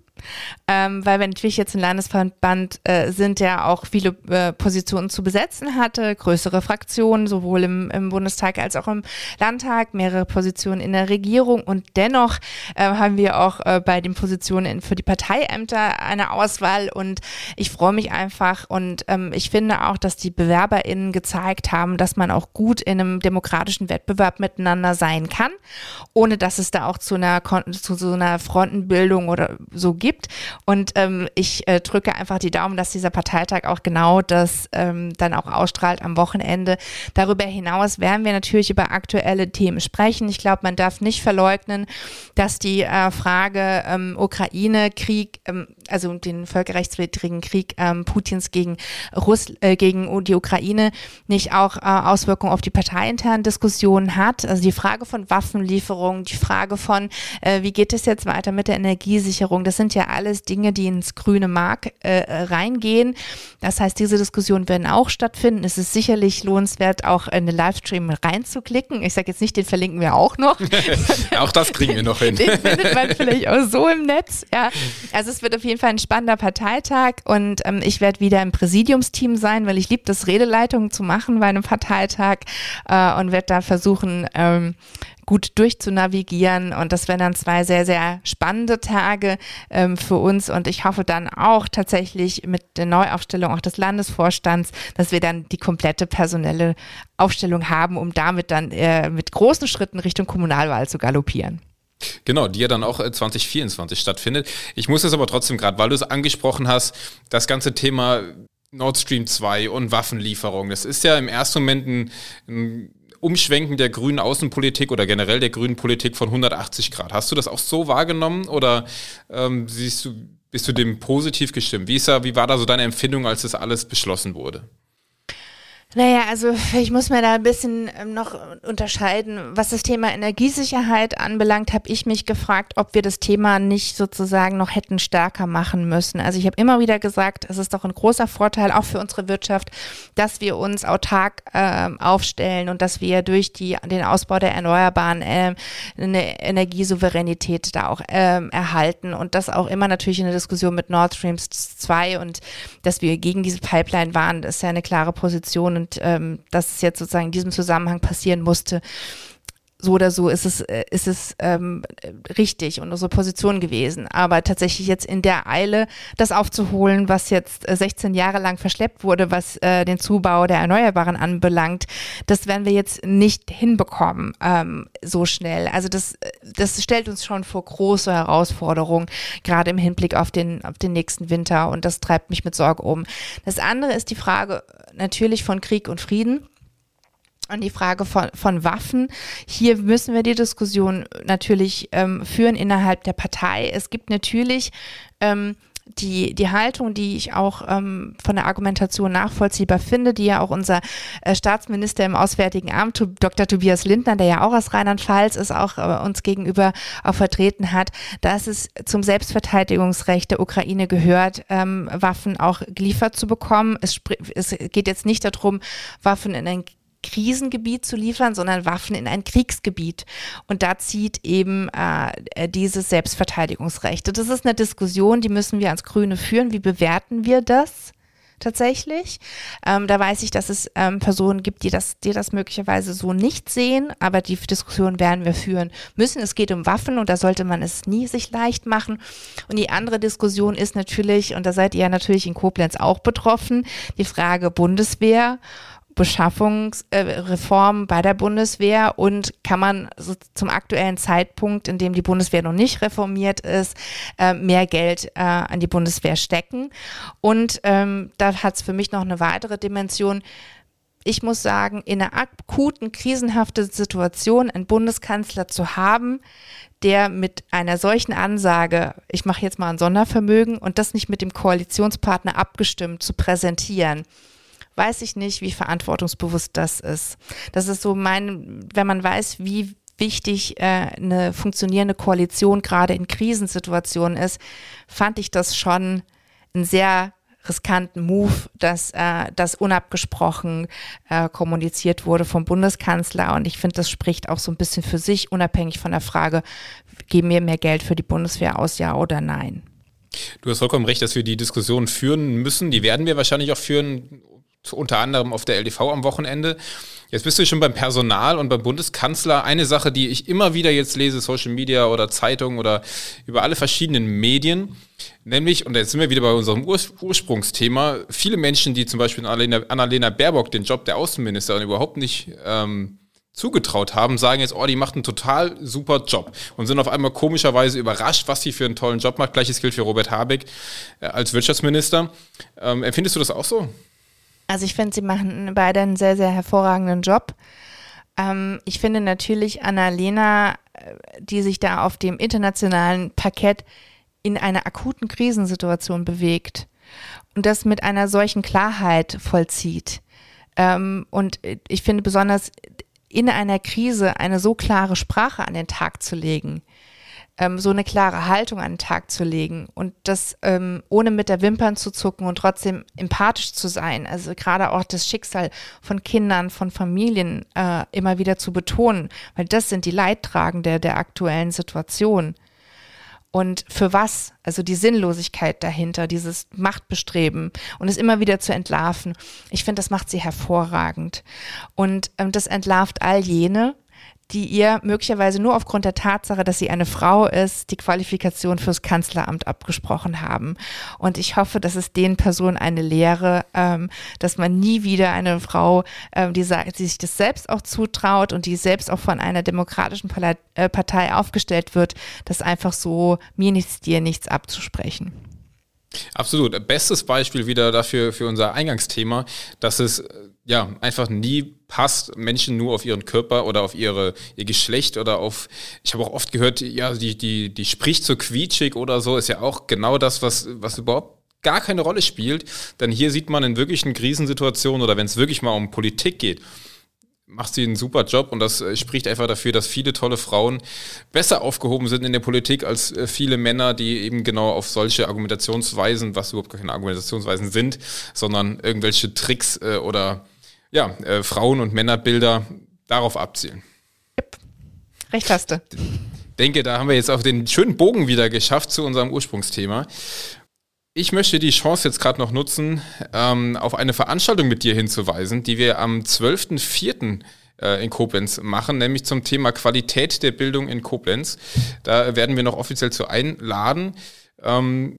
Ähm, weil wir natürlich jetzt ein Landesverband äh, sind, der auch viele äh, Positionen zu besetzen hatte, größere Fraktionen, sowohl im, im, Bundestag als auch im Landtag, mehrere Positionen in der Regierung und dennoch äh, haben wir auch äh, bei den Positionen für die Parteiämter eine Auswahl und ich freue mich einfach und ähm, ich finde auch, dass die BewerberInnen gezeigt haben, dass man auch gut in einem demokratischen Wettbewerb miteinander sein kann, ohne dass es da auch zu einer, zu so einer Frontenbildung oder so gibt gibt. Und ähm, ich äh, drücke einfach die Daumen, dass dieser Parteitag auch genau das ähm, dann auch ausstrahlt am Wochenende. Darüber hinaus werden wir natürlich über aktuelle Themen sprechen. Ich glaube, man darf nicht verleugnen, dass die äh, Frage ähm, Ukraine-Krieg, ähm, also den völkerrechtswidrigen Krieg ähm, Putins gegen Russ äh, gegen die Ukraine nicht auch äh, Auswirkungen auf die parteiinternen Diskussionen hat. Also die Frage von Waffenlieferungen, die Frage von, äh, wie geht es jetzt weiter mit der Energiesicherung, das sind ja alles Dinge, die ins grüne Mark äh, reingehen. Das heißt, diese Diskussionen werden auch stattfinden. Es ist sicherlich lohnenswert, auch in den Livestream reinzuklicken. Ich sage jetzt nicht, den verlinken wir auch noch. auch das kriegen wir noch hin. Den findet man vielleicht auch so im Netz. Ja, also es wird auf jeden Fall ein spannender Parteitag und ähm, ich werde wieder im Präsidiumsteam sein, weil ich liebe das, Redeleitungen zu machen bei einem Parteitag äh, und werde da versuchen, ähm, gut durchzunavigieren. Und das wären dann zwei sehr, sehr spannende Tage ähm, für uns. Und ich hoffe dann auch tatsächlich mit der Neuaufstellung auch des Landesvorstands, dass wir dann die komplette personelle Aufstellung haben, um damit dann äh, mit großen Schritten Richtung Kommunalwahl zu galoppieren. Genau, die ja dann auch 2024 äh, stattfindet. Ich muss es aber trotzdem gerade, weil du es angesprochen hast, das ganze Thema Nord Stream 2 und Waffenlieferung. Das ist ja im ersten Moment ein, ein Umschwenken der grünen Außenpolitik oder generell der grünen Politik von 180 Grad. Hast du das auch so wahrgenommen oder ähm, siehst du, bist du dem positiv gestimmt? Wie, ist da, wie war da so deine Empfindung, als das alles beschlossen wurde? Naja, also ich muss mir da ein bisschen ähm, noch unterscheiden. Was das Thema Energiesicherheit anbelangt, habe ich mich gefragt, ob wir das Thema nicht sozusagen noch hätten stärker machen müssen. Also ich habe immer wieder gesagt, es ist doch ein großer Vorteil auch für unsere Wirtschaft, dass wir uns autark äh, aufstellen und dass wir durch die, den Ausbau der Erneuerbaren äh, eine Energiesouveränität da auch äh, erhalten und das auch immer natürlich in der Diskussion mit Nord Stream 2 und dass wir gegen diese Pipeline waren, ist ja eine klare Position und ähm, dass es jetzt sozusagen in diesem Zusammenhang passieren musste, so oder so ist es, äh, ist es ähm, richtig und unsere Position gewesen. Aber tatsächlich jetzt in der Eile das aufzuholen, was jetzt 16 äh, Jahre lang verschleppt wurde, was äh, den Zubau der Erneuerbaren anbelangt, das werden wir jetzt nicht hinbekommen ähm, so schnell. Also das, das stellt uns schon vor große Herausforderungen, gerade im Hinblick auf den, auf den nächsten Winter und das treibt mich mit Sorge um. Das andere ist die Frage natürlich von Krieg und Frieden. Und die Frage von, von Waffen. Hier müssen wir die Diskussion natürlich ähm, führen innerhalb der Partei. Es gibt natürlich ähm, die, die Haltung, die ich auch ähm, von der Argumentation nachvollziehbar finde, die ja auch unser äh, Staatsminister im Auswärtigen Amt, Dr. Tobias Lindner, der ja auch aus Rheinland-Pfalz ist, auch äh, uns gegenüber auch vertreten hat, dass es zum Selbstverteidigungsrecht der Ukraine gehört, ähm, Waffen auch geliefert zu bekommen. Es, es geht jetzt nicht darum, Waffen in ein Krisengebiet zu liefern, sondern Waffen in ein Kriegsgebiet. Und da zieht eben äh, dieses Selbstverteidigungsrecht. Das ist eine Diskussion, die müssen wir als Grüne führen. Wie bewerten wir das? tatsächlich. Ähm, da weiß ich, dass es ähm, Personen gibt, die das, die das möglicherweise so nicht sehen, aber die Diskussion werden wir führen müssen. Es geht um Waffen und da sollte man es nie sich leicht machen. Und die andere Diskussion ist natürlich, und da seid ihr natürlich in Koblenz auch betroffen, die Frage Bundeswehr Beschaffungsreform äh, bei der Bundeswehr und kann man so zum aktuellen Zeitpunkt, in dem die Bundeswehr noch nicht reformiert ist, äh, mehr Geld äh, an die Bundeswehr stecken. Und ähm, da hat es für mich noch eine weitere Dimension ich muss sagen, in einer akuten, krisenhaften Situation einen Bundeskanzler zu haben, der mit einer solchen Ansage, ich mache jetzt mal ein Sondervermögen und das nicht mit dem Koalitionspartner abgestimmt zu präsentieren, weiß ich nicht, wie verantwortungsbewusst das ist. Das ist so mein, wenn man weiß, wie wichtig äh, eine funktionierende Koalition gerade in Krisensituationen ist, fand ich das schon ein sehr riskanten Move, dass äh, das unabgesprochen äh, kommuniziert wurde vom Bundeskanzler. Und ich finde, das spricht auch so ein bisschen für sich, unabhängig von der Frage, geben wir mehr Geld für die Bundeswehr aus, ja oder nein. Du hast vollkommen recht, dass wir die Diskussion führen müssen. Die werden wir wahrscheinlich auch führen, unter anderem auf der LDV am Wochenende. Jetzt bist du schon beim Personal und beim Bundeskanzler. Eine Sache, die ich immer wieder jetzt lese, Social Media oder Zeitungen oder über alle verschiedenen Medien, nämlich, und jetzt sind wir wieder bei unserem Ur Ursprungsthema, viele Menschen, die zum Beispiel Annalena, Annalena Baerbock den Job der Außenministerin überhaupt nicht ähm, zugetraut haben, sagen jetzt, oh, die macht einen total super Job und sind auf einmal komischerweise überrascht, was sie für einen tollen Job macht. Gleiches gilt für Robert Habeck äh, als Wirtschaftsminister. Ähm, empfindest du das auch so? Also ich finde, sie machen beide einen sehr, sehr hervorragenden Job. Ähm, ich finde natürlich Annalena, äh, die sich da auf dem internationalen Parkett in einer akuten Krisensituation bewegt und das mit einer solchen Klarheit vollzieht. Ähm, und ich finde besonders in einer Krise eine so klare Sprache an den Tag zu legen, ähm, so eine klare Haltung an den Tag zu legen und das ähm, ohne mit der Wimpern zu zucken und trotzdem empathisch zu sein. Also gerade auch das Schicksal von Kindern, von Familien äh, immer wieder zu betonen, weil das sind die Leidtragende der aktuellen Situation. Und für was? Also die Sinnlosigkeit dahinter, dieses Machtbestreben und es immer wieder zu entlarven. Ich finde, das macht sie hervorragend. Und ähm, das entlarvt all jene, die ihr möglicherweise nur aufgrund der Tatsache, dass sie eine Frau ist, die Qualifikation fürs Kanzleramt abgesprochen haben. Und ich hoffe, dass es den Personen eine Lehre, ähm, dass man nie wieder eine Frau, ähm, die, die sich das selbst auch zutraut und die selbst auch von einer demokratischen äh, Partei aufgestellt wird, das einfach so mir nichts, dir nichts abzusprechen. Absolut. Bestes Beispiel wieder dafür für unser Eingangsthema, dass es ja einfach nie passt, Menschen nur auf ihren Körper oder auf ihre ihr Geschlecht oder auf ich habe auch oft gehört, ja, die die die spricht so quietschig oder so, ist ja auch genau das, was was überhaupt gar keine Rolle spielt, denn hier sieht man in wirklichen Krisensituationen oder wenn es wirklich mal um Politik geht, macht sie einen super Job und das äh, spricht einfach dafür, dass viele tolle Frauen besser aufgehoben sind in der Politik als äh, viele Männer, die eben genau auf solche Argumentationsweisen, was überhaupt keine Argumentationsweisen sind, sondern irgendwelche Tricks äh, oder ja, Frauen- und Männerbilder darauf abzielen. Yep. Recht hast du. Denke, da haben wir jetzt auf den schönen Bogen wieder geschafft zu unserem Ursprungsthema. Ich möchte die Chance jetzt gerade noch nutzen, ähm, auf eine Veranstaltung mit dir hinzuweisen, die wir am 12.04. Äh, in Koblenz machen, nämlich zum Thema Qualität der Bildung in Koblenz. Da werden wir noch offiziell zu einladen. Ähm,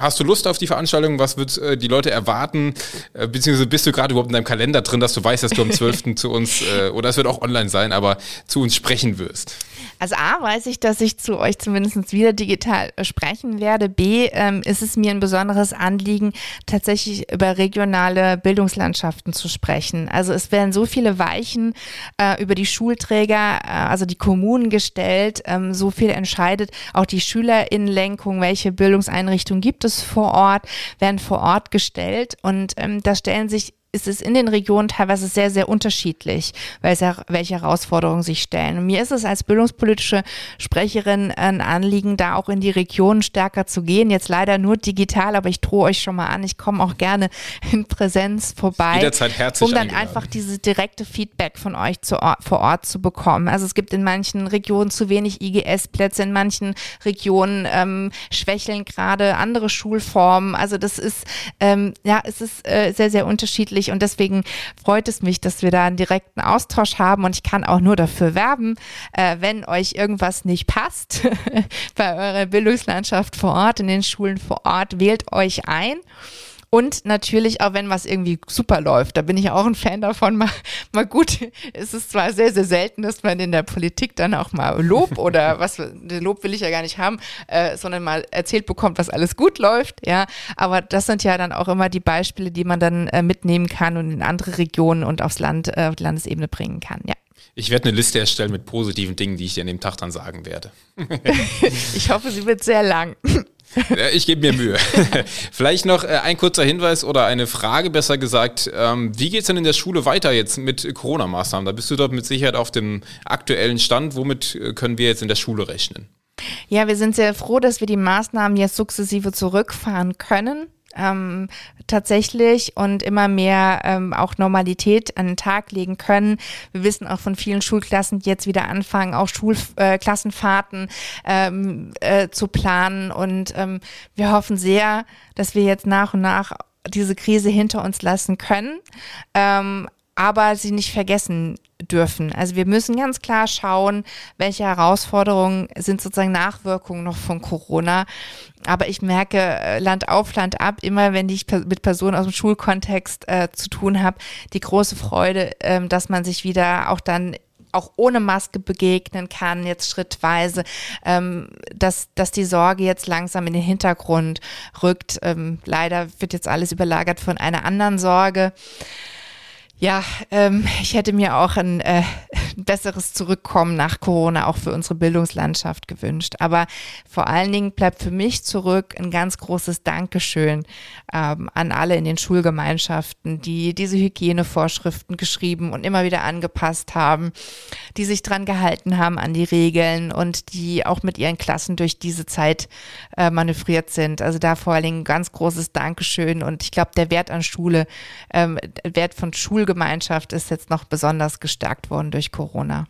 Hast du Lust auf die Veranstaltung? Was wird äh, die Leute erwarten? Äh, beziehungsweise bist du gerade überhaupt in deinem Kalender drin, dass du weißt, dass du am 12. zu uns, äh, oder es wird auch online sein, aber zu uns sprechen wirst? Also A, weiß ich, dass ich zu euch zumindest wieder digital sprechen werde. B, ähm, ist es mir ein besonderes Anliegen, tatsächlich über regionale Bildungslandschaften zu sprechen. Also es werden so viele Weichen äh, über die Schulträger, äh, also die Kommunen gestellt, ähm, so viel entscheidet auch die Schülerinnenlenkung, welche Bildungseinrichtungen gibt es vor Ort, werden vor Ort gestellt und ähm, da stellen sich ist es in den Regionen teilweise sehr, sehr unterschiedlich, welche, Herausforderungen sich stellen. Und mir ist es als bildungspolitische Sprecherin ein Anliegen, da auch in die Regionen stärker zu gehen. Jetzt leider nur digital, aber ich drohe euch schon mal an, ich komme auch gerne in Präsenz vorbei, Jederzeit herzlich um dann eingeladen. einfach dieses direkte Feedback von euch zu, vor Ort zu bekommen. Also es gibt in manchen Regionen zu wenig IGS-Plätze, in manchen Regionen ähm, schwächeln gerade andere Schulformen. Also das ist, ähm, ja, es ist äh, sehr, sehr unterschiedlich unterschiedlich und deswegen freut es mich, dass wir da einen direkten Austausch haben und ich kann auch nur dafür werben, äh, wenn euch irgendwas nicht passt bei eurer Bildungslandschaft vor Ort, in den Schulen vor Ort, wählt euch ein. Und natürlich auch, wenn was irgendwie super läuft, da bin ich auch ein Fan davon. Mal, mal gut, es ist zwar sehr, sehr selten, dass man in der Politik dann auch mal Lob oder was, Lob will ich ja gar nicht haben, äh, sondern mal erzählt bekommt, was alles gut läuft, ja. Aber das sind ja dann auch immer die Beispiele, die man dann äh, mitnehmen kann und in andere Regionen und aufs Land, äh, auf die Landesebene bringen kann, ja. Ich werde eine Liste erstellen mit positiven Dingen, die ich dir an dem Tag dann sagen werde. ich hoffe, sie wird sehr lang. Ich gebe mir Mühe. Vielleicht noch äh, ein kurzer Hinweis oder eine Frage, besser gesagt. Ähm, wie geht es denn in der Schule weiter jetzt mit Corona-Maßnahmen? Da bist du dort mit Sicherheit auf dem aktuellen Stand. Womit äh, können wir jetzt in der Schule rechnen? Ja, wir sind sehr froh, dass wir die Maßnahmen jetzt sukzessive zurückfahren können ähm, tatsächlich und immer mehr ähm, auch Normalität an den Tag legen können. Wir wissen auch von vielen Schulklassen, die jetzt wieder anfangen, auch Schulklassenfahrten äh, ähm, äh, zu planen. Und ähm, wir hoffen sehr, dass wir jetzt nach und nach diese Krise hinter uns lassen können. Ähm, aber sie nicht vergessen dürfen. Also wir müssen ganz klar schauen, welche Herausforderungen sind sozusagen Nachwirkungen noch von Corona. Aber ich merke äh, Land auf, Land ab, immer wenn ich mit Personen aus dem Schulkontext äh, zu tun habe, die große Freude, ähm, dass man sich wieder auch dann auch ohne Maske begegnen kann, jetzt schrittweise, ähm, dass, dass die Sorge jetzt langsam in den Hintergrund rückt. Ähm, leider wird jetzt alles überlagert von einer anderen Sorge. Ja, ähm, ich hätte mir auch ein äh, besseres Zurückkommen nach Corona auch für unsere Bildungslandschaft gewünscht. Aber vor allen Dingen bleibt für mich zurück ein ganz großes Dankeschön ähm, an alle in den Schulgemeinschaften, die diese Hygienevorschriften geschrieben und immer wieder angepasst haben, die sich dran gehalten haben an die Regeln und die auch mit ihren Klassen durch diese Zeit äh, manövriert sind. Also da vor allen Dingen ein ganz großes Dankeschön und ich glaube, der Wert an Schule, ähm, Wert von Schul Schulgemeinschaft ist jetzt noch besonders gestärkt worden durch Corona.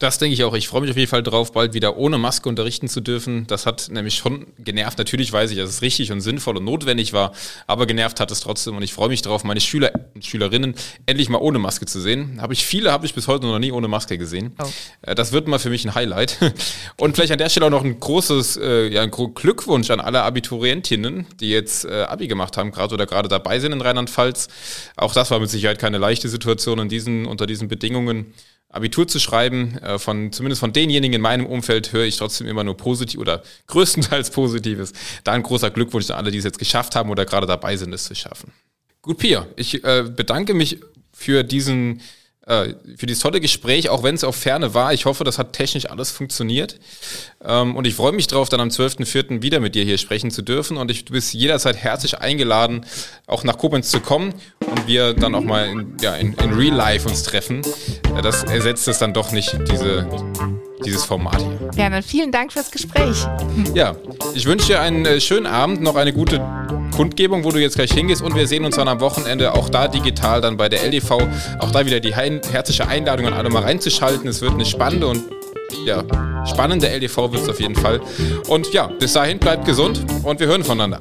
Das denke ich auch. Ich freue mich auf jeden Fall drauf, bald wieder ohne Maske unterrichten zu dürfen. Das hat nämlich schon genervt. Natürlich weiß ich, dass es richtig und sinnvoll und notwendig war, aber genervt hat es trotzdem und ich freue mich darauf, meine Schüler und Schülerinnen endlich mal ohne Maske zu sehen. Habe ich viele, habe ich bis heute noch nie ohne Maske gesehen. Oh. Äh, das wird mal für mich ein Highlight. Und vielleicht an der Stelle auch noch ein großes äh, ja, ein Glückwunsch an alle Abiturientinnen, die jetzt äh, Abi gemacht haben, gerade oder gerade dabei sind in Rheinland-Pfalz. Auch das war mit Sicherheit keine leichte Situation in diesen, unter diesen Bedingungen. Abitur zu schreiben. Äh, von, zumindest von denjenigen in meinem Umfeld höre ich trotzdem immer nur positiv oder größtenteils Positives. Da ein großer Glückwunsch an alle, die es jetzt geschafft haben oder gerade dabei sind, es zu schaffen. Gut, Pia, ich äh, bedanke mich für diesen äh, für dieses tolle Gespräch, auch wenn es auf Ferne war. Ich hoffe, das hat technisch alles funktioniert. Ähm, und ich freue mich darauf, dann am 12.04. wieder mit dir hier sprechen zu dürfen. Und ich, du bist jederzeit herzlich eingeladen, auch nach Koblenz zu kommen und wir dann auch mal in, ja, in, in Real Life uns treffen. Das ersetzt es dann doch nicht, diese dieses Format hier. Ja, dann vielen Dank fürs Gespräch. Ja, ich wünsche dir einen äh, schönen Abend, noch eine gute Kundgebung, wo du jetzt gleich hingehst und wir sehen uns dann am Wochenende auch da digital dann bei der LDV. Auch da wieder die herzliche Einladung an alle mal reinzuschalten. Es wird eine spannende und ja, spannende LDV wird es auf jeden Fall. Und ja, bis dahin bleibt gesund und wir hören voneinander.